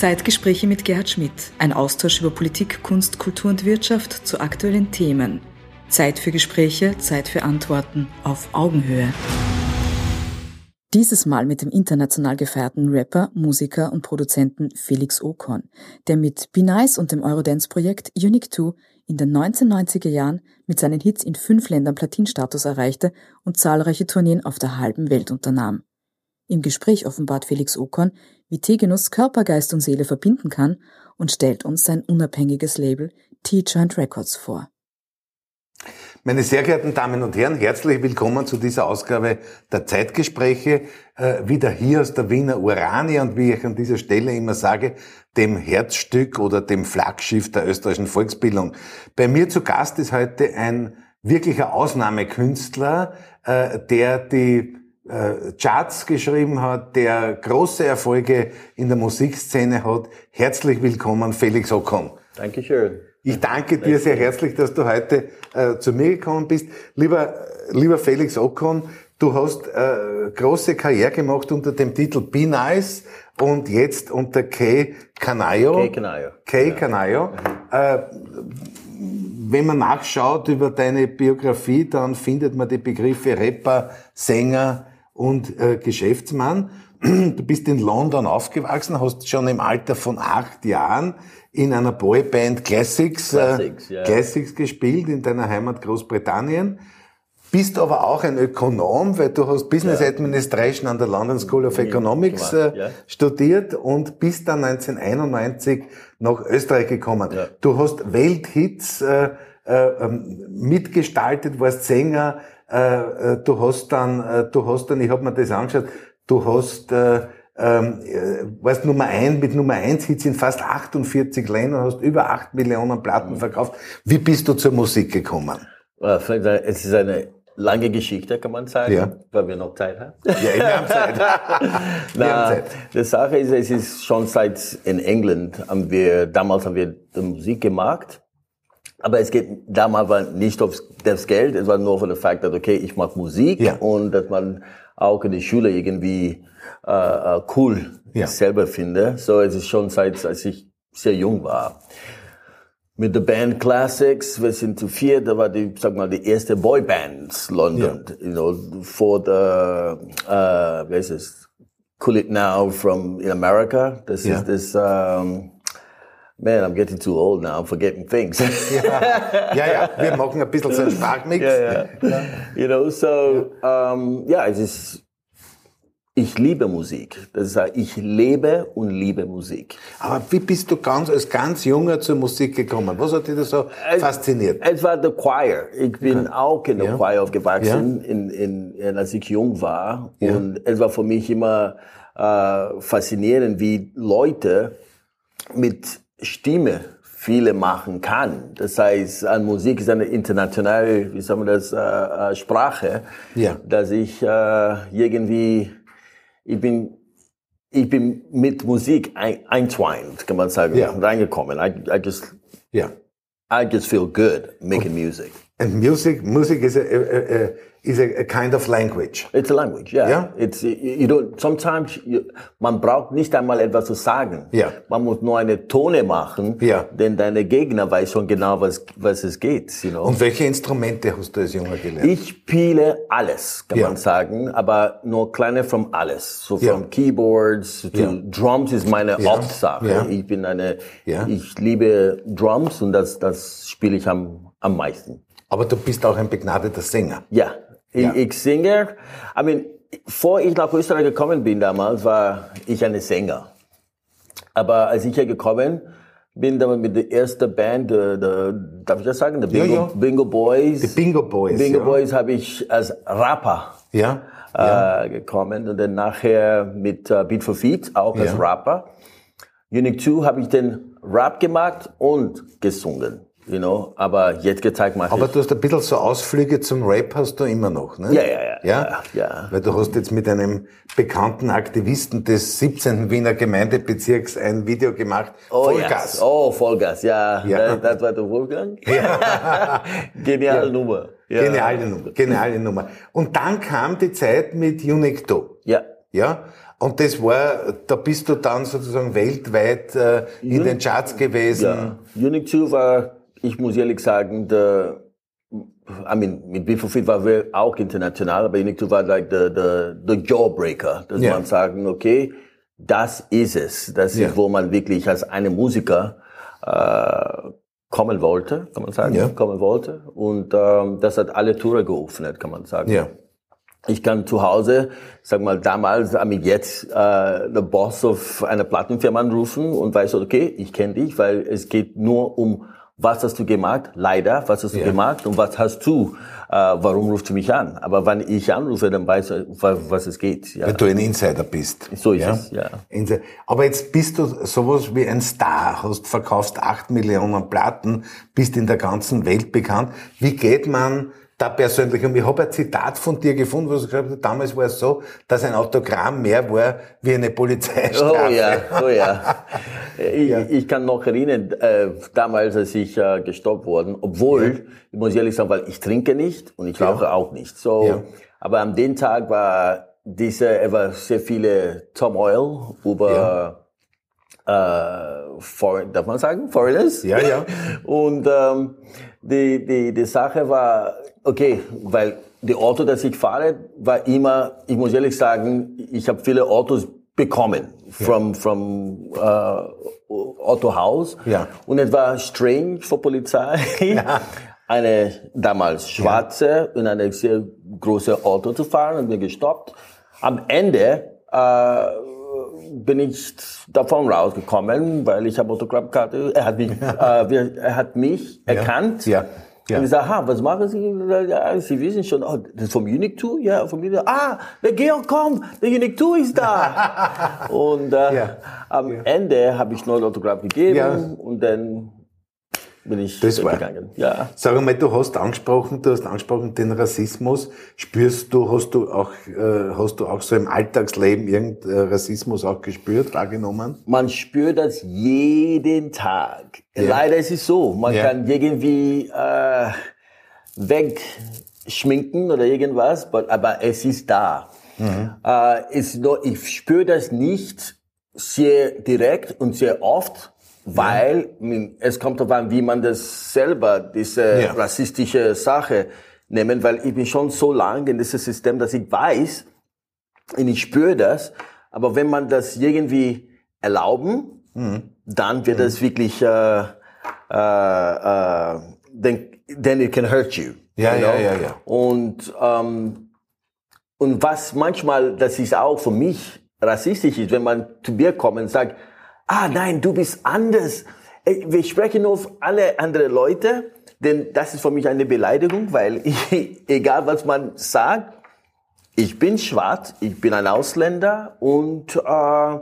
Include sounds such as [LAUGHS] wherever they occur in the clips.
Zeitgespräche mit Gerhard Schmidt. Ein Austausch über Politik, Kunst, Kultur und Wirtschaft zu aktuellen Themen. Zeit für Gespräche, Zeit für Antworten auf Augenhöhe. Dieses Mal mit dem international gefeierten Rapper, Musiker und Produzenten Felix Okon, der mit Be Nice und dem Eurodance-Projekt Unique 2 in den 1990er Jahren mit seinen Hits in fünf Ländern Platinstatus erreichte und zahlreiche Tourneen auf der halben Welt unternahm. Im Gespräch offenbart Felix Okon, wie Tegenuss Körper, Geist und Seele verbinden kann und stellt uns sein unabhängiges Label T-Joint Records vor. Meine sehr geehrten Damen und Herren, herzlich willkommen zu dieser Ausgabe der Zeitgespräche, äh, wieder hier aus der Wiener Urania und wie ich an dieser Stelle immer sage, dem Herzstück oder dem Flaggschiff der österreichischen Volksbildung. Bei mir zu Gast ist heute ein wirklicher Ausnahmekünstler, äh, der die Charts geschrieben hat, der große Erfolge in der Musikszene hat. Herzlich willkommen, Felix Okon. Dankeschön. Ich danke dir sehr herzlich, dass du heute äh, zu mir gekommen bist. Lieber, lieber Felix Okon, du hast äh, große Karriere gemacht unter dem Titel Be Nice und jetzt unter K. Canayo. K. Canayo. K. Canayo. Ja. Äh, wenn man nachschaut über deine Biografie, dann findet man die Begriffe Rapper, Sänger und äh, Geschäftsmann. [CLEARS THROAT] Du bist in London aufgewachsen, hast schon im Alter von acht Jahren in einer Boyband Classics, Classics, äh, ja. Classics gespielt in deiner Heimat Großbritannien. Bist aber auch ein Ökonom, weil du hast Business ja. Administration an der London School of Economics äh, ja. studiert und bist dann 1991 nach Österreich gekommen. Du hast Welthits äh, äh, ähm, mitgestaltet, warst Sänger. Äh, äh, du hast dann, äh, du hast dann, ich habe mir das angeschaut, du hast äh, ähm, äh, warst Nummer ein mit Nummer eins Hits in fast 48 Ländern, hast über 8 Millionen Platten verkauft. Wie bist du zur Musik gekommen? Es ist eine lange Geschichte, kann man sagen, ja. weil wir noch Zeit haben. Ja, wir haben Zeit. [LAUGHS] wir Na, haben Zeit. Die Sache ist, es ist schon seit in England haben wir, damals haben wir Musik gemacht. Aber es geht damals war nicht auf das Geld, es war nur von der Fakt, dass okay, ich mache Musik ja. und dass man auch in der Schule irgendwie äh, äh, cool ja. selber finde. So es ist schon seit als ich sehr jung war. Mit der Band Classics, wir sind zu vier, da war die, sag mal, die erste Boyband London, ja. you know, vor der, äh, wie heißt es, Cool It Now from in America. Das ja. ist das, um, Man, I'm getting too old now. I'm forgetting things. ja, ja, ja. Wir machen ein bisschen so einen Sprachmix. Ja, ja. You know, so, um, ja, es ist, ich liebe Musik. Das heißt, ich lebe und liebe Musik. Aber wie bist du ganz, als ganz junger zur Musik gekommen? Was hat dich da so es, fasziniert? Es war der Choir. Ich bin okay. auch in der ja. Choir aufgewachsen, ja. in, in, in, als ich jung war. Ja. Und es war für mich immer äh, faszinierend, wie Leute mit Stimme viele machen kann. Das heißt, an Musik ist eine internationale, wie sagen wir das, äh, äh Sprache, ja. dass ich äh, irgendwie ich bin, ich bin mit Musik ein, eintwined, kann man sagen, yeah. reingekommen. I, I just, yeah. I just feel good making music. And music, music is a, a, a is a, a, kind of language. It's a language, yeah. yeah? It's, you know, sometimes, you, man braucht nicht einmal etwas zu sagen. Yeah. Man muss nur eine Tone machen, yeah. denn deine Gegner weiß schon genau, was, was es geht, you know. Und welche Instrumente hast du als Junger gelernt? Ich spiele alles, kann yeah. man sagen, aber nur kleine von alles. So from Keyboards to Drums ist meine Hauptsache. Ich bin eine, ich liebe Drums und das, das spiele ich am, am meisten. Aber du bist auch ein begnadeter Sänger. Ja, ich, ja. ich singe. I mean, vor ich nach Österreich gekommen bin damals, war ich ein Sänger. Aber als ich hier gekommen bin, dann mit der ersten Band, der, der, darf ich das sagen, der Bingo, ja, ja. Bingo Boys. Die Bingo Boys. Bingo. Boys habe ich als Rapper ja. Äh, gekommen und dann nachher mit äh, Beat for Feet auch als Rapper. Unique 2 habe ich den Rap gemacht und gesungen you know, aber jetzt gezeigt mache Aber du hast ein bisschen so Ausflüge zum Rap hast du immer noch, ne? Ja, ja, ja. Ja? ja, Weil du hast jetzt mit einem bekannten Aktivisten des 17. Wiener Gemeindebezirks ein Video gemacht. Oh, Vollgas. Yes. Oh, Vollgas, ja. ja. Das, das war der Wolfgang. Ja. [LAUGHS] Geniale ja. Nummer. Ja. Geniale Nummer, geniale [LAUGHS] Nummer. Und dann kam die Zeit mit Unicto. Ja. Ja. Und das war, da bist du dann sozusagen weltweit äh, in den Charts gewesen. Ja. Unique 2 war, ich muss ehrlich sagen, der, I mean, mit Before Fit waren wir auch international, aber Unique 2 war like the, the, the Jawbreaker, dass ja. man sagen, okay, das ist es. Das ja. ist, wo man wirklich als eine Musiker äh, kommen wollte, kann man sagen, ja. kommen wollte. Und ähm, das hat alle Tore geöffnet, kann man sagen. Ja. Ich kann zu Hause, sag mal damals, I mean jetzt, äh, der Boss auf einer Plattenfirma anrufen und weiß, okay, ich kenne dich, weil es geht nur um, was hast du gemacht, leider, was hast du ja. gemacht und was hast du, äh, warum rufst du mich an? Aber wenn ich anrufe, dann weiß ich, was es geht. Ja. Weil du ein Insider bist. So ist ja? es, ja. Aber jetzt bist du sowas wie ein Star, hast verkaufst acht Millionen Platten, bist in der ganzen Welt bekannt. Wie geht man da persönlich. Und ich habe ein Zitat von dir gefunden, wo du gesagt hast, damals war es so, dass ein Autogramm mehr war wie eine Polizeistrafe. Oh ja, oh ja. [LAUGHS] Ich, ja. ich kann noch erinnern, äh, damals, als ich äh, gestoppt worden, obwohl, ja. ich muss ehrlich sagen, weil ich trinke nicht und ich rauche ja. auch nicht. So, aber an dem Tag war diese, er war sehr viele Turmoil über äh, Foreign, darf man sagen, Foreigners? Ja, ja. [LAUGHS] Und ähm, die, die, die Sache war, okay, weil die Auto, das ich fahre, war immer, ich muss ehrlich sagen, ich habe viele Autos bekommen from, ja. from uh, Autohaus. Ja. Und es war strange für Polizei. Ja. [LAUGHS] Eine damals schwarze ja. in eine sehr große Auto zu fahren und mir gestoppt. Am Ende äh, bin ich davon rausgekommen, weil ich habe Autogrammkarte. Er hat mich, äh, er hat mich erkannt. Ja. Ja. Und ich sage, ha, was machen Sie? Ja, Sie wissen schon, oh, das ist vom Unique 2? Ja, vom Unique Ah, der Georg kommt, der Unique 2 ist da. [LAUGHS] und äh, ja. am ja. Ende habe ich ein Autogramm gegeben und dann bin ich das gegangen. Ja. Sag mal, du hast angesprochen, du hast angesprochen den Rassismus. Spürst du, hast du auch, äh, hast du auch so im Alltagsleben irgendeinen äh, Rassismus auch gespürt, wahrgenommen? Man spürt das jeden Tag. Ja. Leider ist es so, man ja. kann irgendwie äh, wegschminken oder irgendwas, aber es ist da. Mhm. Äh, ist nur, ich spüre das nicht sehr direkt und sehr oft, weil es kommt darauf an, wie man das selber, diese ja. rassistische Sache nehmen, weil ich bin schon so lange in diesem System, dass ich weiß und ich spüre das, aber wenn man das irgendwie erlauben, mhm. dann wird mhm. es wirklich, äh, äh, äh, then, then it can hurt you. Ja, you know? ja, ja, ja. Und, ähm, und was manchmal, das ist auch für mich rassistisch ist, wenn man zu mir kommt und sagt, ah nein, du bist anders. Wir sprechen auf alle anderen Leute, denn das ist für mich eine Beleidigung, weil [LAUGHS] ich, egal was man sagt, ich bin schwarz, ich bin ein Ausländer und äh,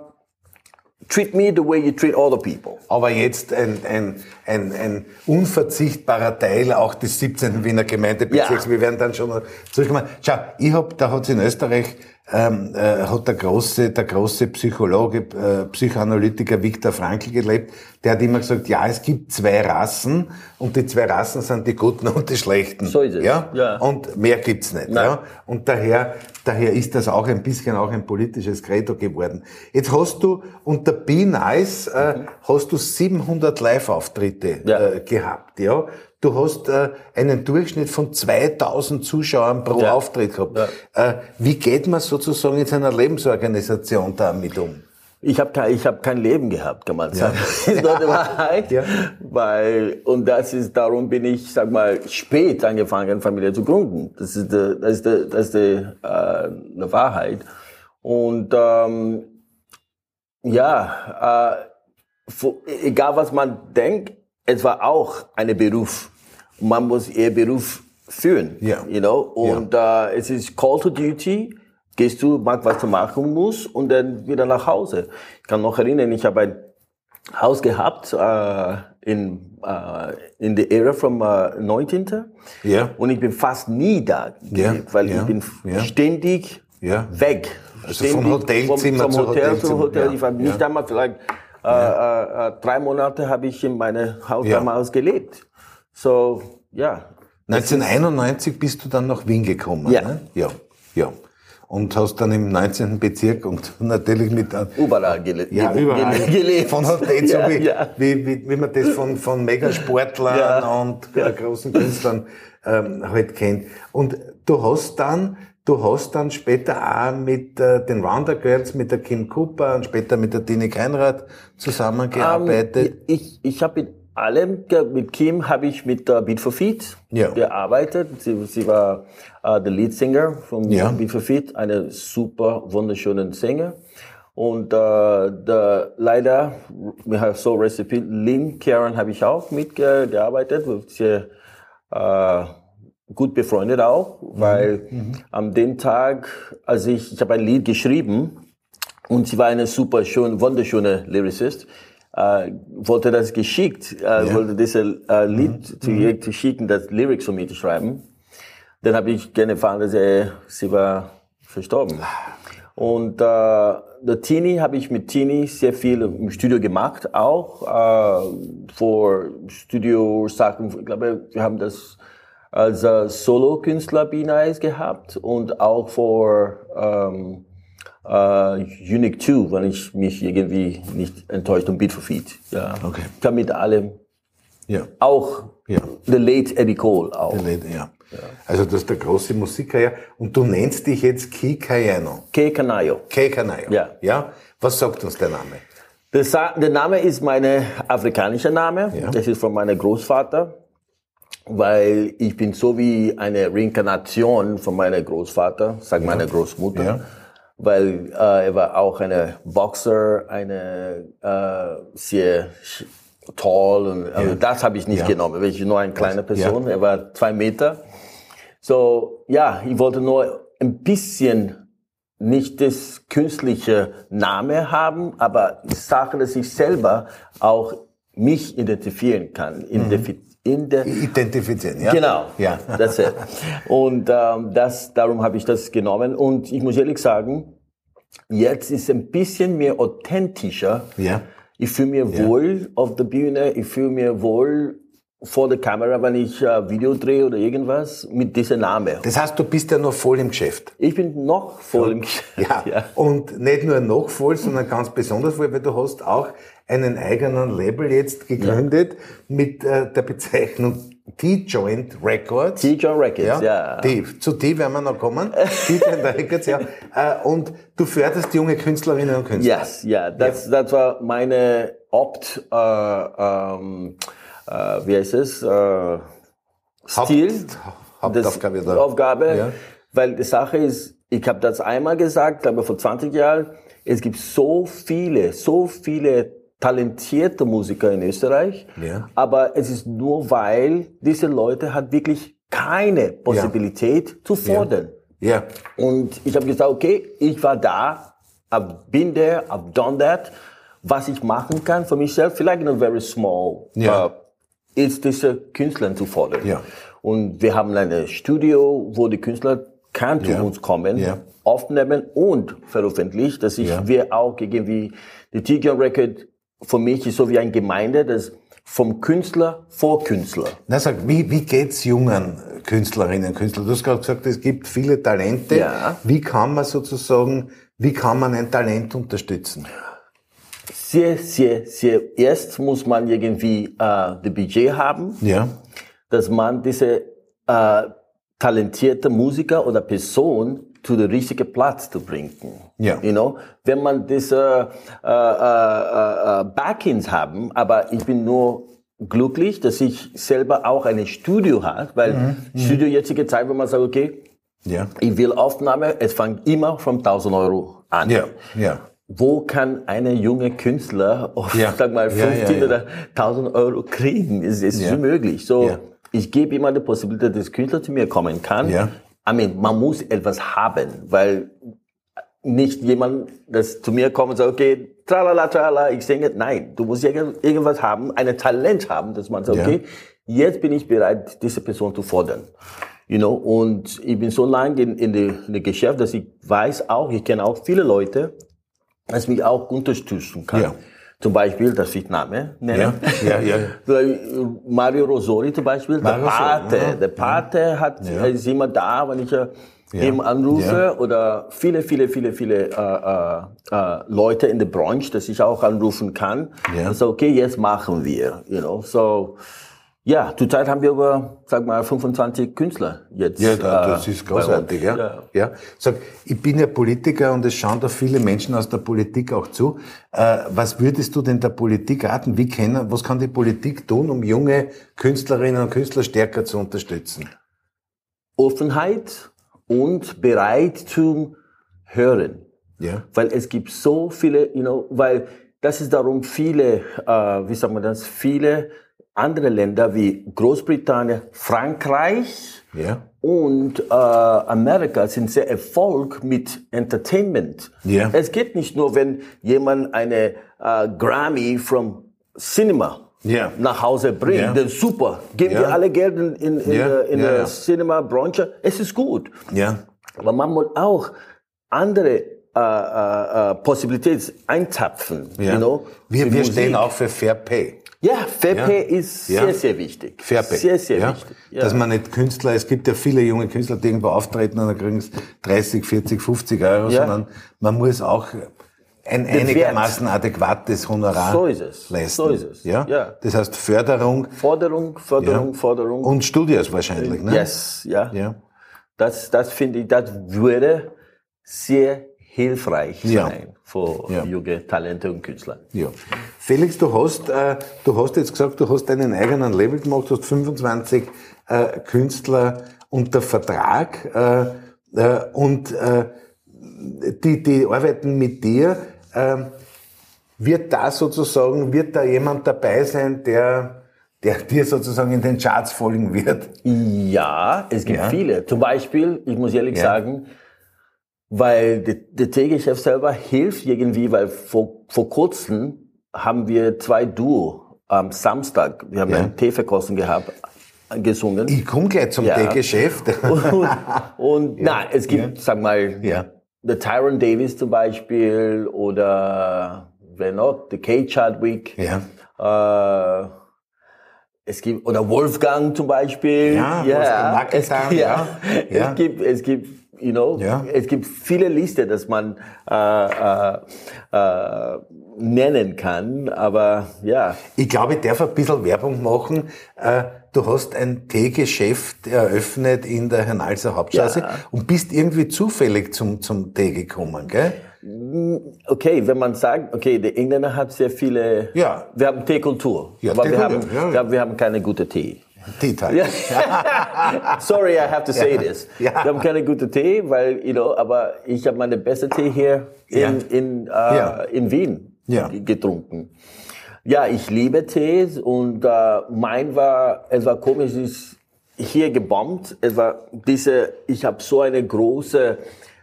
treat me the way you treat other people. Aber jetzt ein, ein, ein, ein unverzichtbarer Teil auch des 17. Wiener Gemeindebezirks. Ja. Wir werden dann schon zurückkommen. Schau, ich hab, da hat es in Österreich ähm, äh, hat der große, der große Psychologe, äh, Psychoanalytiker Viktor Frankl gelebt. Der hat immer gesagt, ja, es gibt zwei Rassen und die zwei Rassen sind die Guten und die Schlechten. So ist es. Ja? ja. Und mehr gibt's nicht. Nein. Ja? Und daher, daher ist das auch ein bisschen auch ein politisches Credo geworden. Jetzt hast du unter Be Nice äh, mhm. hast du 700 Live-Auftritte ja. äh, gehabt. Ja? Du hast äh, einen Durchschnitt von 2000 Zuschauern pro ja. Auftritt gehabt. Ja. Äh, wie geht man sozusagen in seiner Lebensorganisation damit um? Ich habe kein, ich hab kein Leben gehabt, kann man sagen. Ja. Das ist doch die Wahrheit. Ja. Weil, und das ist, darum bin ich, sag mal, spät angefangen, Familie zu gründen. Das ist die, das ist die, das ist die, äh, eine Wahrheit. Und ähm, ja, äh, egal was man denkt, es war auch ein Beruf. Man muss ihr Beruf führen, yeah. you know. Und yeah. äh, es ist Call to Duty. Gehst du, mach was du machen musst und dann wieder nach Hause. Ich kann noch erinnern, ich habe ein Haus gehabt äh, in äh, in the era from äh, 19. Yeah. Und ich bin fast nie da, yeah. weil ich bin ständig weg. Also vom Hotelzimmer vom, vom Hotel zu Hotel. Ich war nicht einmal vielleicht äh, äh, äh, drei Monate habe ich in meinem Haus ja. damals gelebt. So, ja. 1991 bist du dann nach Wien gekommen, ja. Ne? Ja, ja. und hast dann im 19. Bezirk und [LAUGHS] natürlich mit überall gele ja, überall gelebt. Von Hotel so ja, wie, ja. wie, wie, wie man das von, von Megasportlern ja. und großen Künstlern ähm, halt kennt. Und du hast dann Du hast dann später auch mit äh, den Rounder Girls, mit der Kim Cooper und später mit der Tini Keinrad zusammengearbeitet. Um, ähm, ich ich habe mit allem, mit Kim habe ich mit äh, Beat for Feet ja. gearbeitet. Sie, sie war äh, der Lead Singer von ja. Beat for Feet, eine super wunderschöne Sänger. Und äh, der, leider, wir haben so Recipe, Lynn Karen habe ich auch mitgearbeitet. Sie, äh, gut befreundet auch, weil mhm. mhm. am den Tag, als ich, ich habe ein Lied geschrieben und sie war eine super schön, wunderschöne Lyricist, äh, wollte das geschickt, äh, ja. wollte diese äh, Lied mhm. zu ihr mhm. zu schicken, das Lyrics von mir zu schreiben. Dann habe ich gerne erfahren, dass er, sie war verstorben. Und äh, der Tini habe ich mit Tini sehr viel im Studio gemacht, auch äh, vor Studio-Sachen. Ich glaube, wir haben das als äh, Solo-Künstler B-Nice gehabt und auch vor ähm, äh, Unique 2, wenn ich mich irgendwie nicht enttäuscht und Beat for Feet. Ja. Okay. Ich kann mit allem. Ja. Auch ja. The Late Eddie Cole auch. The late, ja. ja. Also das ist der große Musiker. Und du nennst dich jetzt Ki Kayano. Ke Canayo. Ke Canayo. Ja. Ja. Was sagt uns der Name? Das, der Name ist mein afrikanischer Name. Ja. Das ist von meinem Großvater weil ich bin so wie eine Reinkarnation von meinem Großvater, sag meiner Großmutter, ja. weil äh, er war auch eine Boxer, eine äh, sehr tall und also das habe ich nicht ja. genommen, weil ich nur eine kleine Person, er war zwei Meter. So ja, ich wollte nur ein bisschen nicht das künstliche Name haben, aber Sache, dass ich selber auch mich identifizieren kann, mhm in der identifizieren, ja. Genau, ja. Das ist. Und ähm, das, darum habe ich das genommen. Und ich muss ehrlich sagen, jetzt ist es ein bisschen mehr authentischer. Ja. Ich fühle mir ja. wohl auf der Bühne. Ich fühle mir wohl vor der Kamera, wenn ich äh, Video drehe oder irgendwas, mit diesem Namen. Das heißt, du bist ja noch voll im Geschäft. Ich bin noch voll ja. im Geschäft. Ja. ja. Und nicht nur noch voll, sondern ganz besonders voll, weil du hast auch einen eigenen Label jetzt gegründet ja. mit äh, der Bezeichnung T-Joint Records. T-Joint Records, ja. ja. T, zu T werden wir noch kommen. [LAUGHS] T-Joint Records, ja. Äh, und du förderst junge Künstlerinnen und Künstler. Yes, ja. Das, ja. das war meine Opt, äh, ähm, äh, wie heißt es, äh, Stil. Haupt, Hauptaufgabe. Das Aufgabe, ja. Weil die Sache ist, ich habe das einmal gesagt, glaube vor 20 Jahren, es gibt so viele, so viele talentierte Musiker in Österreich, ja. aber es ist nur, weil diese Leute hat wirklich keine Possibilität ja. zu fordern. Ja. ja. Und ich habe gesagt, okay, ich war da, I've been there, I've done that. Was ich machen kann für mich selbst, vielleicht in a very small, ja. uh, ist diese Künstler zu fordern. Ja. Und wir haben ein Studio, wo die Künstler kann zu uns kommen, ja. aufnehmen und veröffentlichen, dass ich wir auch irgendwie die TGN Record für mich ist so wie eine Gemeinde, das vom Künstler vor Künstler. Na, sag, wie, wie geht's jungen Künstlerinnen und Künstlern? Du hast gerade gesagt, es gibt viele Talente. Ja. Wie kann man sozusagen, wie kann man ein Talent unterstützen? Sehr, sehr, sehr. Erst muss man irgendwie äh, das Budget haben, ja. dass man diese äh, talentierte Musiker oder Person zu der richtigen Platz zu bringen. Ja. You know, wenn man diese äh, äh, äh, Backends haben, aber ich bin nur glücklich, dass ich selber auch ein Studio habe, weil mhm. mhm. Studio jetzige Zeit, wo man sagt, okay, ja. ich will Aufnahme, es fängt immer von 1000 Euro an. Ja. Ja. Wo kann eine junge Künstler auf, ja. sag mal, 15 ja, ja, oder 1000 Euro kriegen? Es ist ja. unmöglich. So, ich gebe immer die Possibilität, dass Künstler zu mir kommen kann. Ja. I mean, man muss etwas haben, weil nicht jemand, das zu mir kommt und sagt, okay, tralala, tralala, ich singe. Nein, du musst irgendwas haben, ein Talent haben, dass man sagt, okay, jetzt bin ich bereit, diese Person zu fordern. You know, und ich bin so lange in, in, in dem Geschäft, dass ich weiß auch, ich kenne auch viele Leute, dass mich auch unterstützen kann. Ja. Zum Beispiel, das ich Name nenne. Ja, ja, ja. [LAUGHS] Mario Rosori zum Beispiel, Mario der Pate. Ja. Der Pate hat, ja. ist immer da, wenn ich ja. eben anrufe ja. oder viele, viele, viele, viele äh, äh, äh, Leute in der Branche, dass ich auch anrufen kann. Ja. Also okay, jetzt machen wir, you know. So ja, zurzeit haben wir über, sag mal, 25 Künstler jetzt. Ja, das äh, ist großartig, ja. ja. ja. Sag, ich bin ja Politiker und es schauen da viele Menschen aus der Politik auch zu. Äh, was würdest du denn der Politik raten? Wie kann, was kann die Politik tun, um junge Künstlerinnen und Künstler stärker zu unterstützen? Offenheit und bereit zum Hören. Ja. Weil es gibt so viele, you know, weil das ist darum viele, äh, wie sagt man das, viele andere Länder wie Großbritannien, Frankreich ja. und äh, Amerika sind sehr erfolg mit Entertainment. Ja. Es geht nicht nur, wenn jemand eine äh, Grammy from Cinema yeah. nach Hause bringt, yeah. dann super. Geben yeah. wir alle Geld in, in, in, yeah. in der Cinema-Branche. Es ist gut. Aber man muss auch andere äh, äh, äh Possibilitäten einzapfen. Ja. You know, wir wir stehen auch für Fair Pay. Ja, Fair ja. Pay ist ja. sehr, sehr wichtig. Fair Pay. Sehr, sehr ja. wichtig. Ja. Dass man nicht Künstler, es gibt ja viele junge Künstler, die irgendwo auftreten und dann kriegen sie 30, 40, 50 Euro, sondern man muss auch ein einigermaßen Wert. adäquates Honorar so ist es. leisten. So ist es. Ja? ja. Das heißt Förderung. Forderung, Förderung, Förderung. Und Studios wahrscheinlich, ne? Yes, ja. ja. Das, das finde ich, das würde sehr hilfreich sein ja. für ja. junge Talente und Künstler. Ja. Felix, du hast, äh, du hast jetzt gesagt, du hast deinen eigenen Label gemacht, du hast 25 äh, Künstler unter Vertrag äh, äh, und äh, die, die arbeiten mit dir. Äh, wird da sozusagen, wird da jemand dabei sein, der der dir sozusagen in den Charts folgen wird? Ja, es gibt ja. viele. Zum Beispiel, ich muss ehrlich ja. sagen, weil der, Teegeschäft selber hilft irgendwie, weil vor, vor kurzem haben wir zwei Duo am Samstag, wir haben ja. eine Teeverkostung gehabt, gesungen. Ich komme gleich zum ja. Teegeschäft. [LAUGHS] und, und ja. nein, es gibt, ja. sag mal, ja. der Tyron Davis zum Beispiel oder wer noch, der Kate Chadwick. Ja. Äh, es gibt, oder Wolfgang zum Beispiel. Ja, ja. Es, ja. ja. Es gibt, es gibt You know, ja. es gibt viele Listen, dass man äh, äh, äh, nennen kann, aber ja. Ich glaube, ich darf ein bisschen Werbung machen. Äh, du hast ein Teegeschäft eröffnet in der Hernalser Hauptstraße ja. und bist irgendwie zufällig zum, zum Tee gekommen, gell? Mm, okay, wenn man sagt, okay, der Engländer hat sehr viele, ja. wir haben Teekultur, ja, aber wir haben, ja, wir haben keine gute Tee. Tea Time. [LAUGHS] Sorry, I have to say ja. this. Ja. Wir haben keine gute Tee, weil, you know, aber ich habe meine beste Tee hier in, in, äh, in Wien getrunken. Ja, ich liebe Tees und äh, mein war, es war komisch, ist hier gebombt. Es war diese, ich habe so eine große,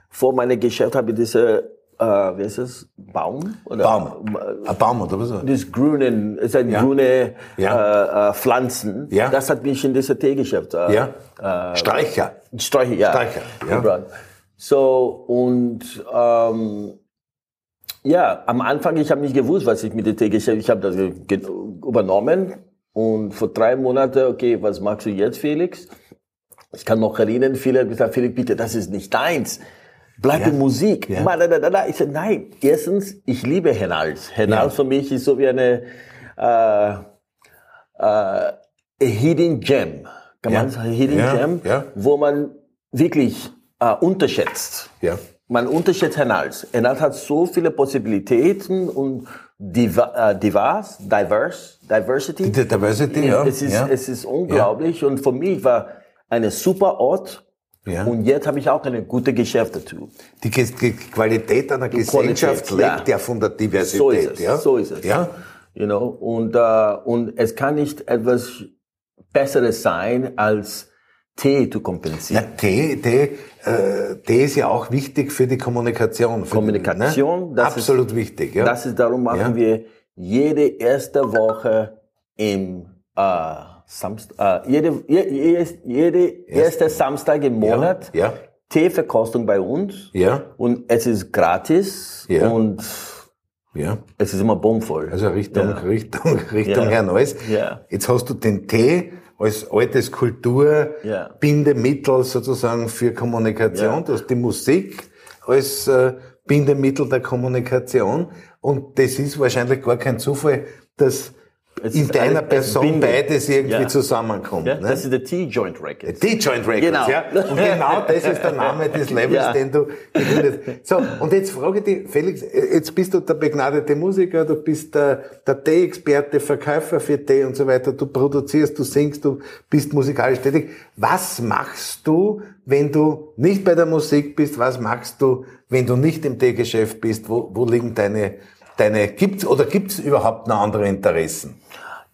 vor meinem Geschäft habe ich diese äh, wie heißt das? Baum? Oder? Baum. Ein Baum oder was? Das grüne, es sind ja. grüne ja. Äh, äh, Pflanzen. Ja. Das hat mich in dieser Teegeschäft. Äh, ja. Äh, Streicher. Streicher, ja. Streicher, ja. So, und ähm, ja, am Anfang, ich habe nicht gewusst, was ich mit der Teegeschäft, ich habe das übernommen und vor drei Monaten, okay, was machst du jetzt, Felix? Ich kann noch erinnern, viele haben gesagt, Felix, bitte, das ist nicht deins bleib ja. in Musik. Ja. Ich sage, nein, erstens, ich liebe Hennals. Hennals ja. für mich ist so wie eine äh, äh, Hidden Gem. Kann man sagen, Hidden Gem, wo man wirklich äh, unterschätzt. Ja. Man unterschätzt Hennals. Hennals hat so viele Possibilitäten und diva, äh, divers, diverse, Diversity. Die Diversity, ja. Es ist, es ist unglaublich und für mich war eine super Ort, ja. Und jetzt habe ich auch eine gute Geschäft dazu. Die, die Qualität einer die Gesellschaft Qualität, lebt ja. von der Diversität. So ist es. Ja? So ist es. Ja? You know, und, uh, und es kann nicht etwas Besseres sein, als Tee zu kompensieren. Ja, Tee, Tee, äh, Tee ist ja auch wichtig für die Kommunikation. Für Kommunikation, die, ne? absolut ist, wichtig. Ja. Das ist darum machen wir jede erste Woche im äh, Samstag, äh, jede, jede, jede erste Samstag im Monat ja, ja. Teeverkostung bei uns. Ja. Und es ist gratis ja. und ja. es ist immer bombvoll. Also Richtung, ja. Richtung, Richtung ja. Herr Neuss. Ja. Jetzt hast du den Tee als altes Kulturbindemittel sozusagen für Kommunikation. Ja. Du hast die Musik als äh, Bindemittel der Kommunikation. Und das ist wahrscheinlich gar kein Zufall, dass es in deiner Person beides irgendwie ja. zusammenkommt. Ja, ne? Das ist der T-Joint Records. T-Joint Records, genau. ja. Und genau das ist der Name des [LAUGHS] Levels, ja. den du gegründet hast. So, und jetzt frage ich dich, Felix, jetzt bist du der begnadete Musiker, du bist der, der Tee-Experte, Verkäufer für Tee und so weiter, du produzierst, du singst, du bist musikalisch tätig. Was machst du, wenn du nicht bei der Musik bist? Was machst du, wenn du nicht im Teegeschäft bist? Wo, wo liegen deine deine, gibt's oder gibt's überhaupt noch andere Interessen?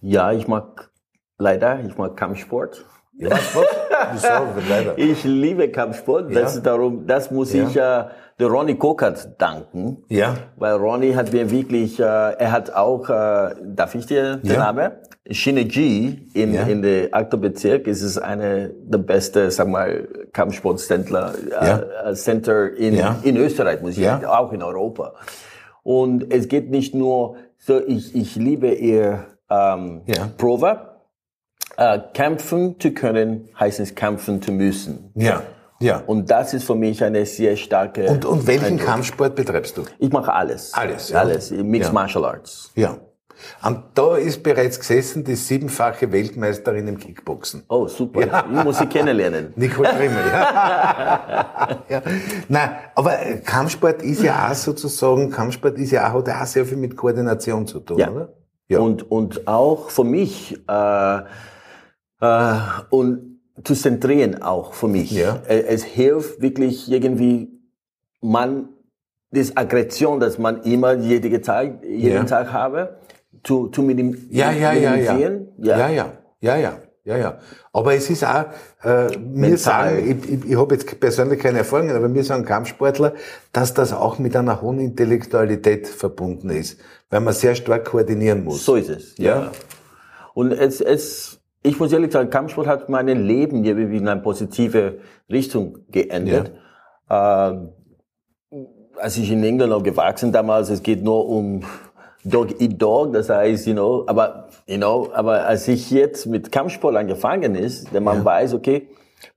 Ja, ich mag leider, ich mag Kampfsport. Ja, was? Wieso? leider. [LAUGHS] Ich liebe Kampfsport. Das ist darum, das muss ja. ich äh, der Ronnie Kokert danken. Ja. Weil Ronnie hat mir wirklich, äh, er hat auch, äh, darf ich dir den ja. Namen? Shineji in, ja. in der Aktorbezirk ist es eine der beste, sag mal, Kampfsportcenter äh. Center in, in Österreich, muss ich sagen, auch in Europa. Und es geht nicht nur so, ich, ich liebe ihr ähm, ja. Proverb. Äh, kämpfen zu können, heißt es kämpfen zu müssen. Ja. Ja. Und das ist für mich eine sehr starke. Und, und welchen Eindruck. Kampfsport betreibst du? Ich mache alles. Alles, ja. Alles. Mixed ja. Martial Arts. Ja. Und da ist bereits gesessen die siebenfache Weltmeisterin im Kickboxen. Oh, super. Ja. Ich muss sie kennenlernen. [LAUGHS] Nicole Trimmel, ja. ja. Nein, aber Kampfsport ist ja auch sozusagen, Kampfsport ist ja auch, hat auch sehr viel mit Koordination zu tun, ja. oder? Ja. Und, und auch für mich, äh, äh, und zu zentrieren auch für mich. Ja. Es hilft wirklich irgendwie, man, das Aggression, dass man immer jeden Tag, jeden ja. Tag habe, zu, zu dem ja, ja, ja, ja. ja, ja, ja, ja, ja, ja, ja. Aber es ist auch, äh, mir sagen, ich, ich, ich habe jetzt persönlich keine Erfahrungen, aber mir sagen Kampfsportler, dass das auch mit einer hohen Intellektualität verbunden ist, weil man sehr stark koordinieren muss. So ist es, ja. ja. Und es, es, ich muss ehrlich sagen, Kampfsport hat mein Leben irgendwie in eine positive Richtung geändert. Ja. Äh, als ich in England auch gewachsen damals, es geht nur um Dog eat Dog, das heißt, you know, aber, you know, aber als ich jetzt mit Kampfsport angefangen ist, denn man ja. weiß, okay,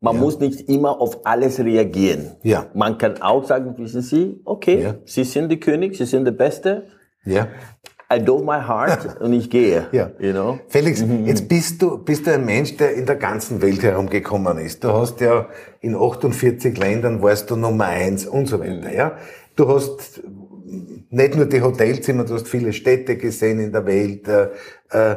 man ja. muss nicht immer auf alles reagieren. Ja. Man kann auch sagen, wissen Sie, okay, ja. Sie sind der König, Sie sind der Beste. Ja. I do my heart [LAUGHS] und ich gehe. Ja. You know? Felix, mhm. jetzt bist du, bist du ein Mensch, der in der ganzen Welt herumgekommen ist. Du hast ja in 48 Ländern warst du Nummer eins und so weiter, mhm. ja. Du hast nicht nur die Hotelzimmer, du hast viele Städte gesehen in der Welt. Äh, äh,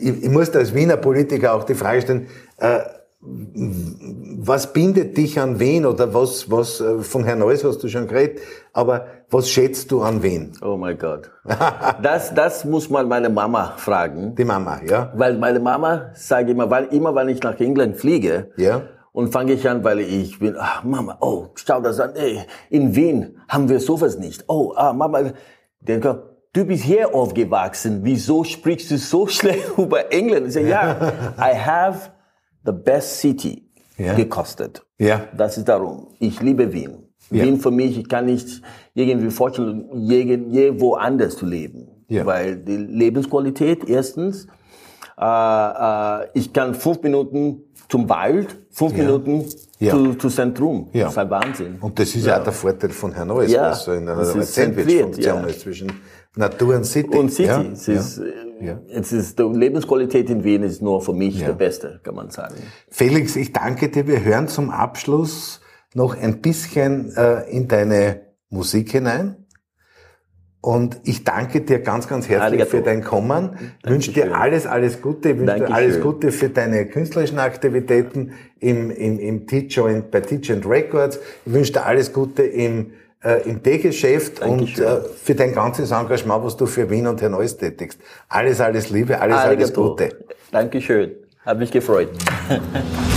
ich, ich muss da als Wiener Politiker auch die Frage stellen, äh, was bindet dich an Wien oder was, was, äh, von Herrn Neuss hast du schon geredet, aber was schätzt du an Wien? Oh mein Gott. das, das muss man meine Mama fragen. Die Mama, ja. Weil meine Mama, sage immer, weil, immer wenn ich nach England fliege, ja. Und fange ich an, weil ich bin, ach Mama, oh, schau das an, ey, in Wien haben wir sowas nicht. Oh, ah, Mama, der du bist hier aufgewachsen, wieso sprichst du so [LAUGHS] schlecht über England? Ich sage, ja, I have the best city ja. gekostet. Ja. Das ist darum. Ich liebe Wien. Ja. Wien für mich, ich kann nicht irgendwie vorstellen, je, je woanders zu leben. Ja. Weil die Lebensqualität erstens, äh, äh, ich kann fünf Minuten zum Wald, fünf ja. Minuten ja. Zu, zu Zentrum. Ja. Das ist ein Wahnsinn. Und das ist ja, auch der Vorteil von Herrn Neues, ja. was so in einer Sandwich-Funktion ist zwischen Natur und City. Und City. Ja. Es, ist, ja. es ist, die Lebensqualität in Wien ist nur für mich der beste, kann man sagen. Felix, ich danke dir. Wir hören zum Abschluss noch ein bisschen äh, in deine Musik hinein. Und ich danke dir ganz, ganz herzlich Arigato. für dein Kommen. Ich wünsche dir alles, alles Gute. Ich wünsche dir alles Gute für deine künstlerischen Aktivitäten im, im, im T-Joint, bei T-Joint Records. Ich wünsche dir alles Gute im, äh, im T-Geschäft und äh, für dein ganzes Engagement, was du für Wien und Herr Neuss tätigst. Alles, alles Liebe, alles, Arigato. alles Gute. Dankeschön. Hat mich gefreut. [LAUGHS]